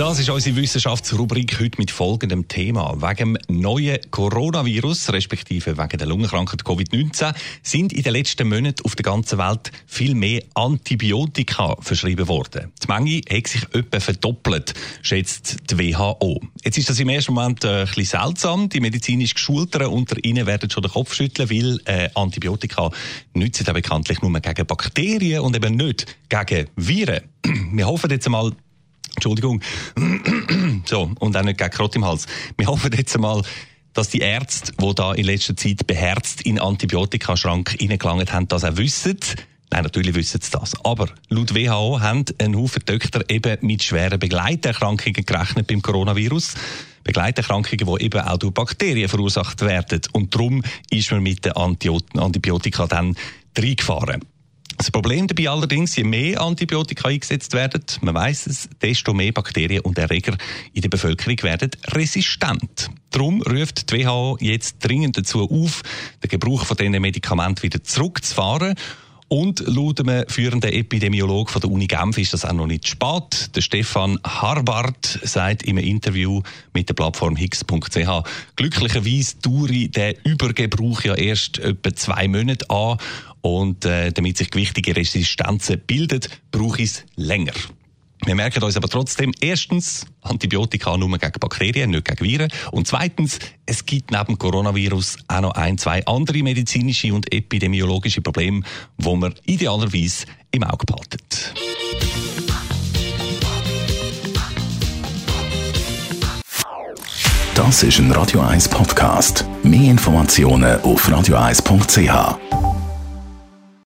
das ist unsere Wissenschaftsrubrik heute mit folgendem Thema. Wegen dem neuen Coronavirus, respektive wegen der Lungenkrankheit Covid-19, sind in den letzten Monaten auf der ganzen Welt viel mehr Antibiotika verschrieben worden. Die Menge hat sich etwa verdoppelt, schätzt die WHO. Jetzt ist das im ersten Moment äh, ein bisschen seltsam. Die medizinisch Geschulten unter ihnen werden schon den Kopf schütteln, weil äh, Antibiotika nützen ja bekanntlich nur gegen Bakterien und eben nicht gegen Viren. Wir hoffen jetzt einmal, Entschuldigung. so, und auch nicht gegen Krott im Hals. Wir hoffen jetzt einmal, dass die Ärzte, die da in letzter Zeit beherzt in Antibiotikaschrank reingelangt haben, das auch wissen. Nein, natürlich wissen sie das. Aber laut WHO haben ein Haufen Doktor eben mit schweren Begleiterkrankungen gerechnet beim Coronavirus. Begleiterkrankungen, die eben auch durch Bakterien verursacht werden. Und darum ist man mit den Antibiotika dann reingefahren. Das Problem dabei allerdings, je mehr Antibiotika eingesetzt werden, man weiß es, desto mehr Bakterien und Erreger in der Bevölkerung werden resistent. Darum ruft die WHO jetzt dringend dazu auf, den Gebrauch von diesen Medikamenten wieder zurückzufahren und laut einem führenden Epidemiologen von der Uni Genf ist das auch noch nicht spät. Der Stefan Harbart sagt im Interview mit der Plattform higgs.ch, glücklicherweise dauere der Übergebrauch ja erst etwa zwei Monate an und äh, damit sich gewichtige Resistenzen brauche ich es länger. Wir merken uns aber trotzdem, erstens, Antibiotika nur gegen Bakterien, nicht gegen Viren. Und zweitens, es gibt neben Coronavirus auch noch ein, zwei andere medizinische und epidemiologische Probleme, wo man idealerweise im Auge behaltet. Das ist ein Radio 1 Podcast. Mehr Informationen auf radio1.ch.